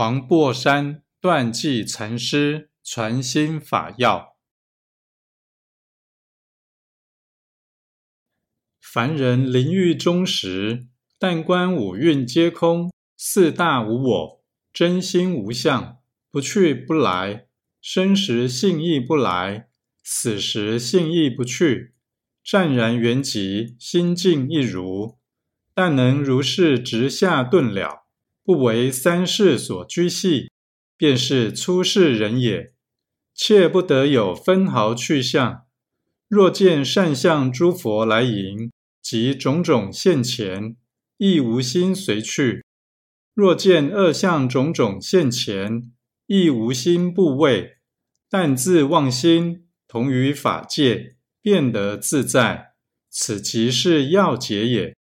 黄檗山断际禅师传心法要：凡人临欲终时，但观五蕴皆空，四大无我，真心无相，不去不来，生时性亦不来，死时性亦不去，湛然圆寂，心静一如。但能如是直下顿了，不为三世所拘系，便是出世人也。切不得有分毫去向。若见善相诸佛来迎，及种种现前，亦无心随去；若见恶相种种现前，亦无心怖畏，但自妄心同于法界，便得自在。此即是要解也。